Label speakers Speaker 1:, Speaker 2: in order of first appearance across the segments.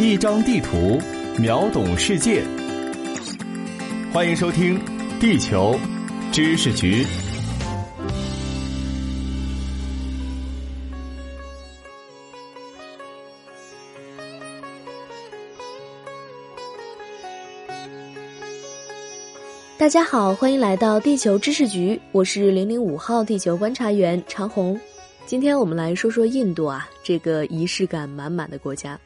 Speaker 1: 一张地图，秒懂世界。欢迎收听《地球知识局》。
Speaker 2: 大家好，欢迎来到地球知识局，我是零零五号地球观察员长虹。今天我们来说说印度啊，这个仪式感满满的国家。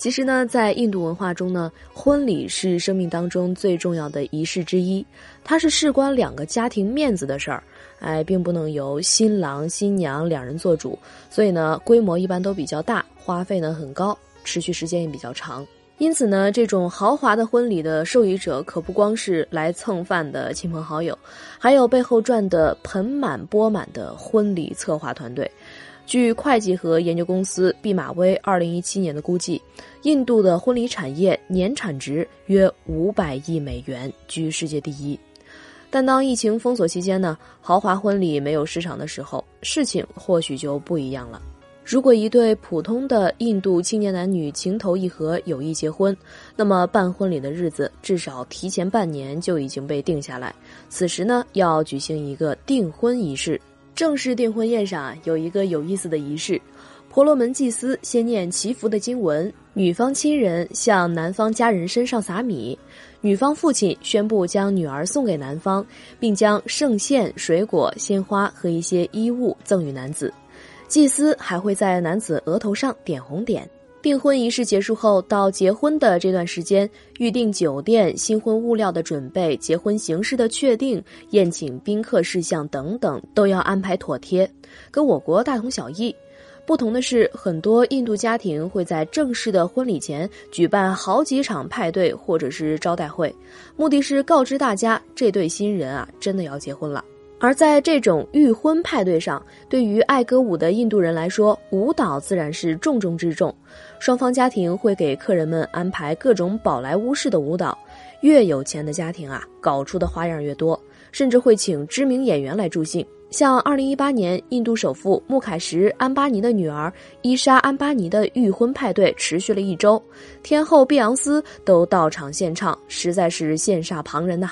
Speaker 2: 其实呢，在印度文化中呢，婚礼是生命当中最重要的仪式之一，它是事关两个家庭面子的事儿，哎，并不能由新郎新娘两人做主，所以呢，规模一般都比较大，花费呢很高，持续时间也比较长。因此呢，这种豪华的婚礼的受益者可不光是来蹭饭的亲朋好友，还有背后赚得盆满钵满的婚礼策划团队。据会计和研究公司毕马威二零一七年的估计，印度的婚礼产业年产值约五百亿美元，居世界第一。但当疫情封锁期间呢，豪华婚礼没有市场的时候，事情或许就不一样了。如果一对普通的印度青年男女情投意合有意结婚，那么办婚礼的日子至少提前半年就已经被定下来。此时呢，要举行一个订婚仪式。正式订婚宴上啊，有一个有意思的仪式：婆罗门祭司先念祈福的经文，女方亲人向男方家人身上撒米，女方父亲宣布将女儿送给男方，并将圣献、水果、鲜花和一些衣物赠与男子。祭司还会在男子额头上点红点。订婚仪式结束后，到结婚的这段时间，预订酒店、新婚物料的准备、结婚形式的确定、宴请宾客事项等等，都要安排妥帖，跟我国大同小异。不同的是，很多印度家庭会在正式的婚礼前举办好几场派对或者是招待会，目的是告知大家这对新人啊，真的要结婚了。而在这种预婚派对上，对于爱歌舞的印度人来说，舞蹈自然是重中之重。双方家庭会给客人们安排各种宝莱坞式的舞蹈，越有钱的家庭啊，搞出的花样越多，甚至会请知名演员来助兴。像2018年，印度首富穆凯什·安巴尼的女儿伊莎·安巴尼的预婚派对持续了一周，天后碧昂斯都到场献唱，实在是羡煞旁人呐。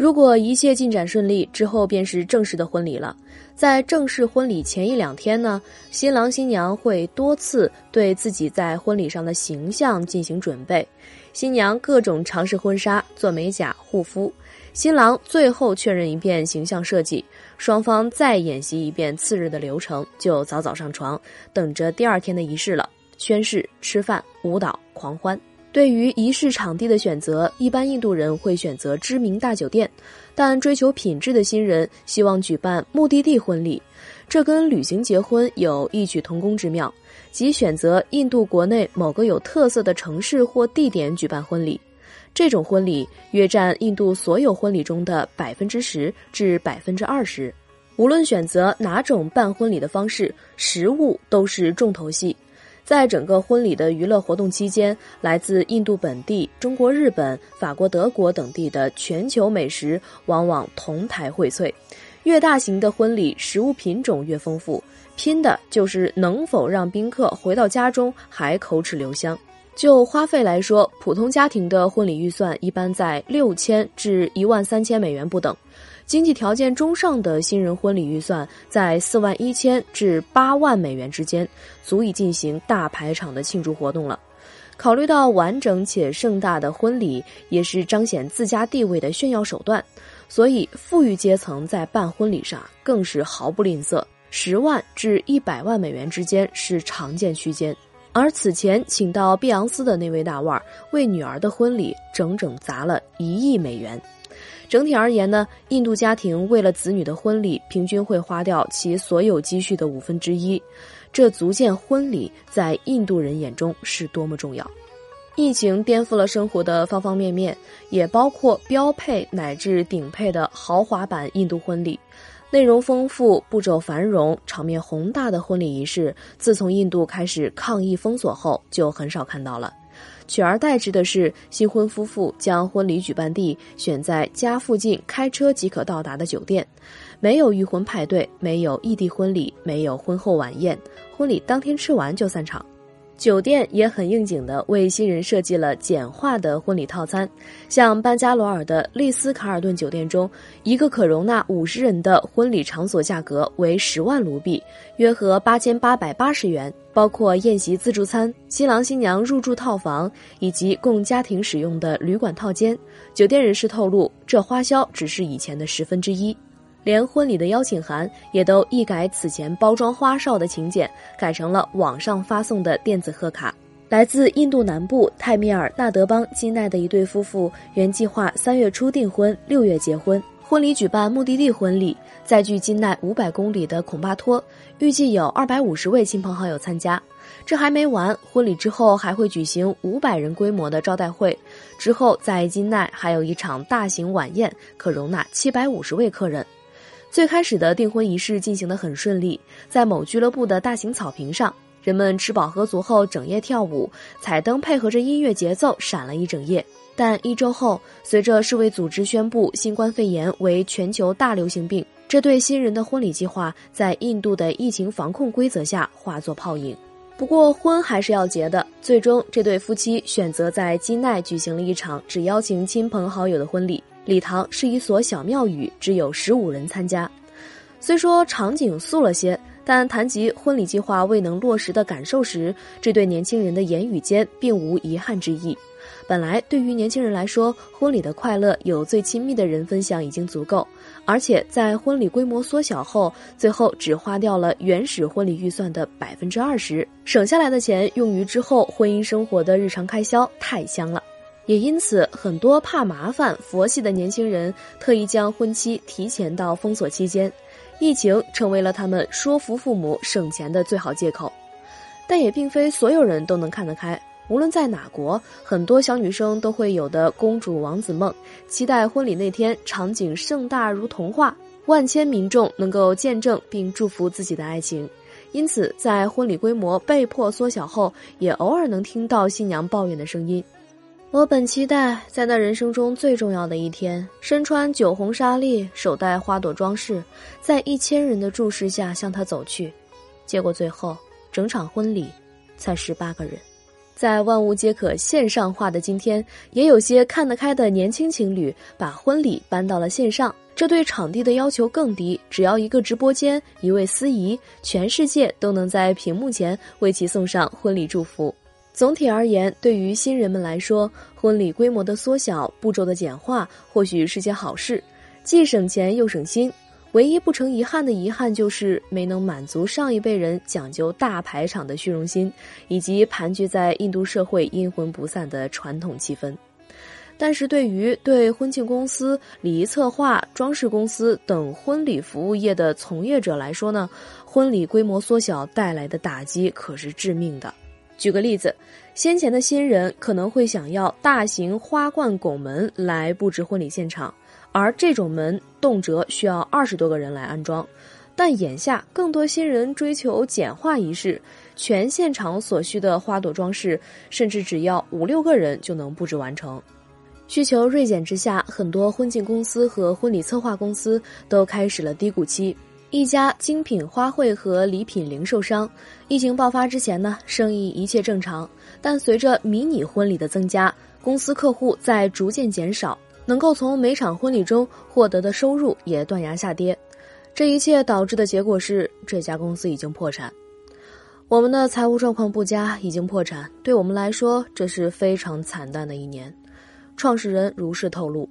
Speaker 2: 如果一切进展顺利，之后便是正式的婚礼了。在正式婚礼前一两天呢，新郎新娘会多次对自己在婚礼上的形象进行准备，新娘各种尝试婚纱、做美甲、护肤，新郎最后确认一遍形象设计，双方再演习一遍次日的流程，就早早上床，等着第二天的仪式了。宣誓、吃饭、舞蹈、狂欢。对于仪式场地的选择，一般印度人会选择知名大酒店，但追求品质的新人希望举办目的地婚礼，这跟旅行结婚有异曲同工之妙，即选择印度国内某个有特色的城市或地点举办婚礼。这种婚礼约占印度所有婚礼中的百分之十至百分之二十。无论选择哪种办婚礼的方式，食物都是重头戏。在整个婚礼的娱乐活动期间，来自印度本地、中国、日本、法国、德国等地的全球美食往往同台荟萃。越大型的婚礼，食物品种越丰富，拼的就是能否让宾客回到家中还口齿留香。就花费来说，普通家庭的婚礼预算一般在六千至一万三千美元不等。经济条件中上的新人婚礼预算在四万一千至八万美元之间，足以进行大排场的庆祝活动了。考虑到完整且盛大的婚礼也是彰显自家地位的炫耀手段，所以富裕阶层在办婚礼上更是毫不吝啬，十万至一百万美元之间是常见区间。而此前请到碧昂斯的那位大腕，为女儿的婚礼整整砸了一亿美元。整体而言呢，印度家庭为了子女的婚礼，平均会花掉其所有积蓄的五分之一，这足见婚礼在印度人眼中是多么重要。疫情颠覆了生活的方方面面，也包括标配乃至顶配的豪华版印度婚礼，内容丰富、步骤繁荣、场面宏大的婚礼仪式，自从印度开始抗疫封锁后，就很少看到了。取而代之的是，新婚夫妇将婚礼举办地选在家附近开车即可到达的酒店，没有预婚派对，没有异地婚礼，没有婚后晚宴，婚礼当天吃完就散场。酒店也很应景的为新人设计了简化的婚礼套餐，像班加罗尔的丽思卡尔顿酒店中，一个可容纳五十人的婚礼场所价格为十万卢比，约合八千八百八十元，包括宴席自助餐、新郎新娘入住套房以及供家庭使用的旅馆套间。酒店人士透露，这花销只是以前的十分之一。连婚礼的邀请函也都一改此前包装花哨的请柬，改成了网上发送的电子贺卡。来自印度南部泰米尔纳德邦金奈的一对夫妇，原计划三月初订婚，六月结婚。婚礼举办目的地婚礼在距金奈五百公里的孔巴托，预计有二百五十位亲朋好友参加。这还没完，婚礼之后还会举行五百人规模的招待会，之后在金奈还有一场大型晚宴，可容纳七百五十位客人。最开始的订婚仪式进行得很顺利，在某俱乐部的大型草坪上，人们吃饱喝足后整夜跳舞，彩灯配合着音乐节奏闪了一整夜。但一周后，随着世卫组织宣布新冠肺炎为全球大流行病，这对新人的婚礼计划在印度的疫情防控规则下化作泡影。不过婚还是要结的，最终这对夫妻选择在金奈举行了一场只邀请亲朋好友的婚礼。礼堂是一所小庙宇，只有十五人参加。虽说场景素了些，但谈及婚礼计划未能落实的感受时，这对年轻人的言语间并无遗憾之意。本来对于年轻人来说，婚礼的快乐有最亲密的人分享已经足够，而且在婚礼规模缩小后，最后只花掉了原始婚礼预算的百分之二十，省下来的钱用于之后婚姻生活的日常开销，太香了。也因此，很多怕麻烦、佛系的年轻人特意将婚期提前到封锁期间，疫情成为了他们说服父母省钱的最好借口。但也并非所有人都能看得开。无论在哪国，很多小女生都会有的公主王子梦，期待婚礼那天场景盛大如童话，万千民众能够见证并祝福自己的爱情。因此，在婚礼规模被迫缩小后，也偶尔能听到新娘抱怨的声音。我本期待在那人生中最重要的一天，身穿酒红纱丽，手戴花朵装饰，在一千人的注视下向他走去。结果最后，整场婚礼才十八个人。在万物皆可线上化的今天，也有些看得开的年轻情侣把婚礼搬到了线上。这对场地的要求更低，只要一个直播间，一位司仪，全世界都能在屏幕前为其送上婚礼祝福。总体而言，对于新人们来说，婚礼规模的缩小、步骤的简化，或许是件好事，既省钱又省心。唯一不成遗憾的遗憾，就是没能满足上一辈人讲究大排场的虚荣心，以及盘踞在印度社会阴魂不散的传统气氛。但是对于对婚庆公司、礼仪策划、装饰公司等婚礼服务业的从业者来说呢，婚礼规模缩小带来的打击可是致命的。举个例子，先前的新人可能会想要大型花冠拱门来布置婚礼现场，而这种门动辄需要二十多个人来安装。但眼下更多新人追求简化仪式，全现场所需的花朵装饰甚至只要五六个人就能布置完成。需求锐减之下，很多婚庆公司和婚礼策划公司都开始了低谷期。一家精品花卉和礼品零售商，疫情爆发之前呢，生意一切正常。但随着迷你婚礼的增加，公司客户在逐渐减少，能够从每场婚礼中获得的收入也断崖下跌。这一切导致的结果是，这家公司已经破产。我们的财务状况不佳，已经破产。对我们来说，这是非常惨淡的一年。创始人如是透露。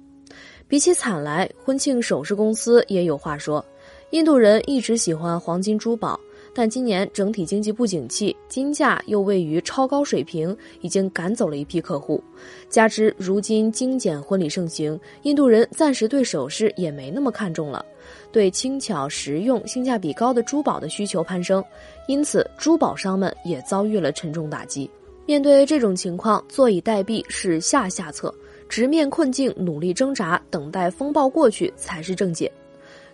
Speaker 2: 比起惨来，婚庆首饰公司也有话说。印度人一直喜欢黄金珠宝，但今年整体经济不景气，金价又位于超高水平，已经赶走了一批客户。加之如今精简婚礼盛行，印度人暂时对首饰也没那么看重了，对轻巧实用、性价比高的珠宝的需求攀升，因此珠宝商们也遭遇了沉重打击。面对这种情况，坐以待毙是下下策，直面困境，努力挣扎，等待风暴过去才是正解。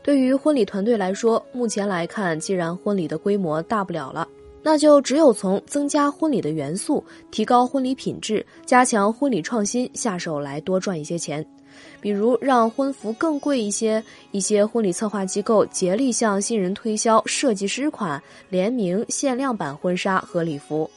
Speaker 2: 对于婚礼团队来说，目前来看，既然婚礼的规模大不了了，那就只有从增加婚礼的元素、提高婚礼品质、加强婚礼创新下手来多赚一些钱。比如让婚服更贵一些，一些婚礼策划机构竭力向新人推销设计师款、联名限量版婚纱和礼服，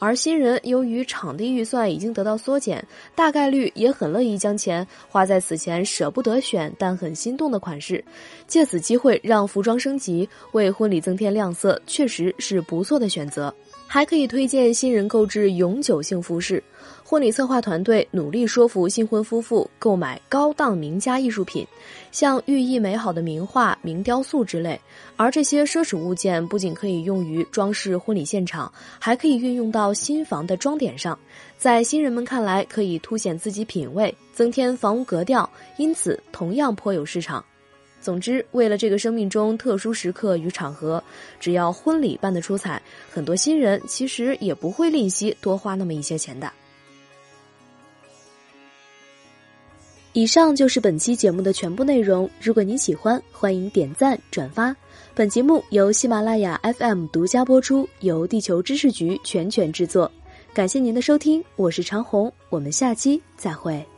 Speaker 2: 而新人由于场地预算已经得到缩减，大概率也很乐意将钱花在此前舍不得选但很心动的款式，借此机会让服装升级，为婚礼增添亮色，确实是不错的选择。还可以推荐新人购置永久性服饰。婚礼策划团队努力说服新婚夫妇购买高档名家艺术品，像寓意美好的名画、名雕塑之类。而这些奢侈物件不仅可以用于装饰婚礼现场，还可以运用到新房的装点上。在新人们看来，可以凸显自己品味，增添房屋格调，因此同样颇有市场。总之，为了这个生命中特殊时刻与场合，只要婚礼办得出彩，很多新人其实也不会吝惜多花那么一些钱的。以上就是本期节目的全部内容。如果您喜欢，欢迎点赞转发。本节目由喜马拉雅 FM 独家播出，由地球知识局全权制作。感谢您的收听，我是长虹，我们下期再会。